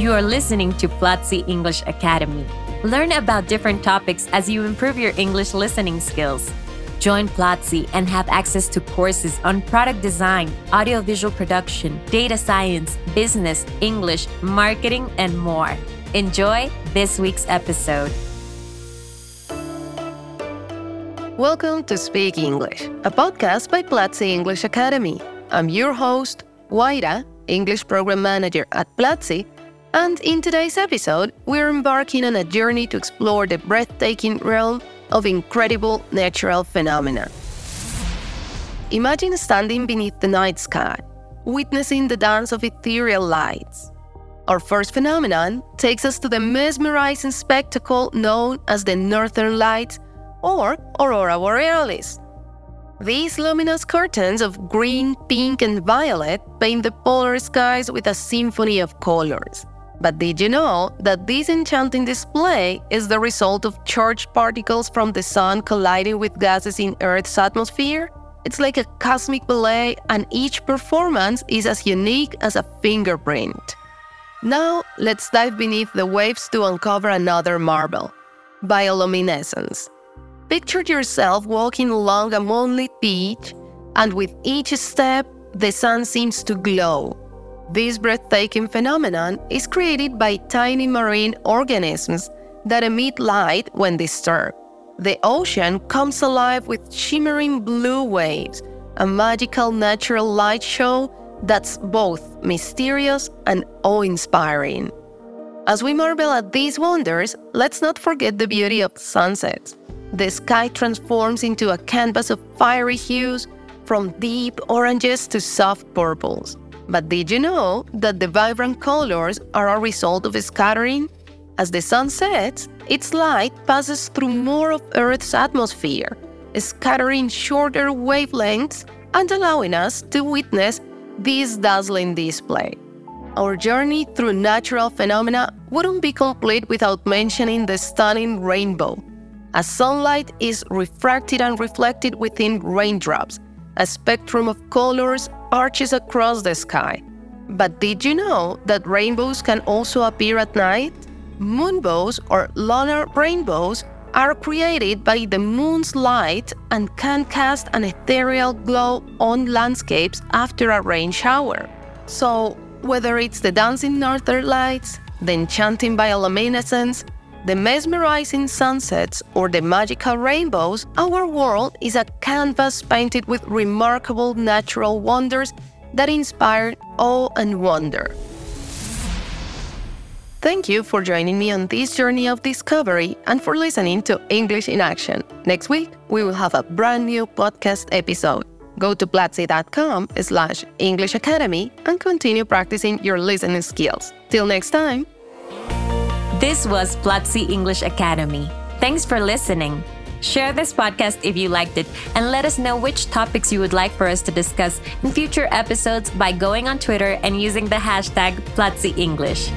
You are listening to Platzi English Academy. Learn about different topics as you improve your English listening skills. Join Platzi and have access to courses on product design, audiovisual production, data science, business, English, marketing, and more. Enjoy this week's episode. Welcome to Speak English, a podcast by Platzi English Academy. I'm your host, Waira, English Program Manager at Platzi, and in today's episode, we're embarking on a journey to explore the breathtaking realm of incredible natural phenomena. Imagine standing beneath the night sky, witnessing the dance of ethereal lights. Our first phenomenon takes us to the mesmerizing spectacle known as the Northern Lights or Aurora Borealis. These luminous curtains of green, pink, and violet paint the polar skies with a symphony of colors. But did you know that this enchanting display is the result of charged particles from the sun colliding with gases in Earth's atmosphere? It's like a cosmic ballet, and each performance is as unique as a fingerprint. Now, let's dive beneath the waves to uncover another marvel bioluminescence. Picture yourself walking along a moonlit beach, and with each step, the sun seems to glow. This breathtaking phenomenon is created by tiny marine organisms that emit light when disturbed. The ocean comes alive with shimmering blue waves, a magical natural light show that's both mysterious and awe inspiring. As we marvel at these wonders, let's not forget the beauty of sunsets the sky transforms into a canvas of fiery hues from deep oranges to soft purples. But did you know that the vibrant colors are a result of scattering? As the sun sets, its light passes through more of Earth's atmosphere, scattering shorter wavelengths and allowing us to witness this dazzling display. Our journey through natural phenomena wouldn't be complete without mentioning the stunning rainbow, as sunlight is refracted and reflected within raindrops, a spectrum of colors arches across the sky. But did you know that rainbows can also appear at night? Moonbows or lunar rainbows are created by the moon's light and can cast an ethereal glow on landscapes after a rain shower. So, whether it's the dancing northern lights, the enchanting bioluminescence, the mesmerizing sunsets, or the magical rainbows, our world is a canvas painted with remarkable natural wonders that inspire awe and wonder. Thank you for joining me on this journey of discovery and for listening to English in Action. Next week, we will have a brand new podcast episode. Go to platzi.com slash English Academy and continue practicing your listening skills. Till next time. This was Platzi English Academy. Thanks for listening. Share this podcast if you liked it and let us know which topics you would like for us to discuss in future episodes by going on Twitter and using the hashtag Platzi English.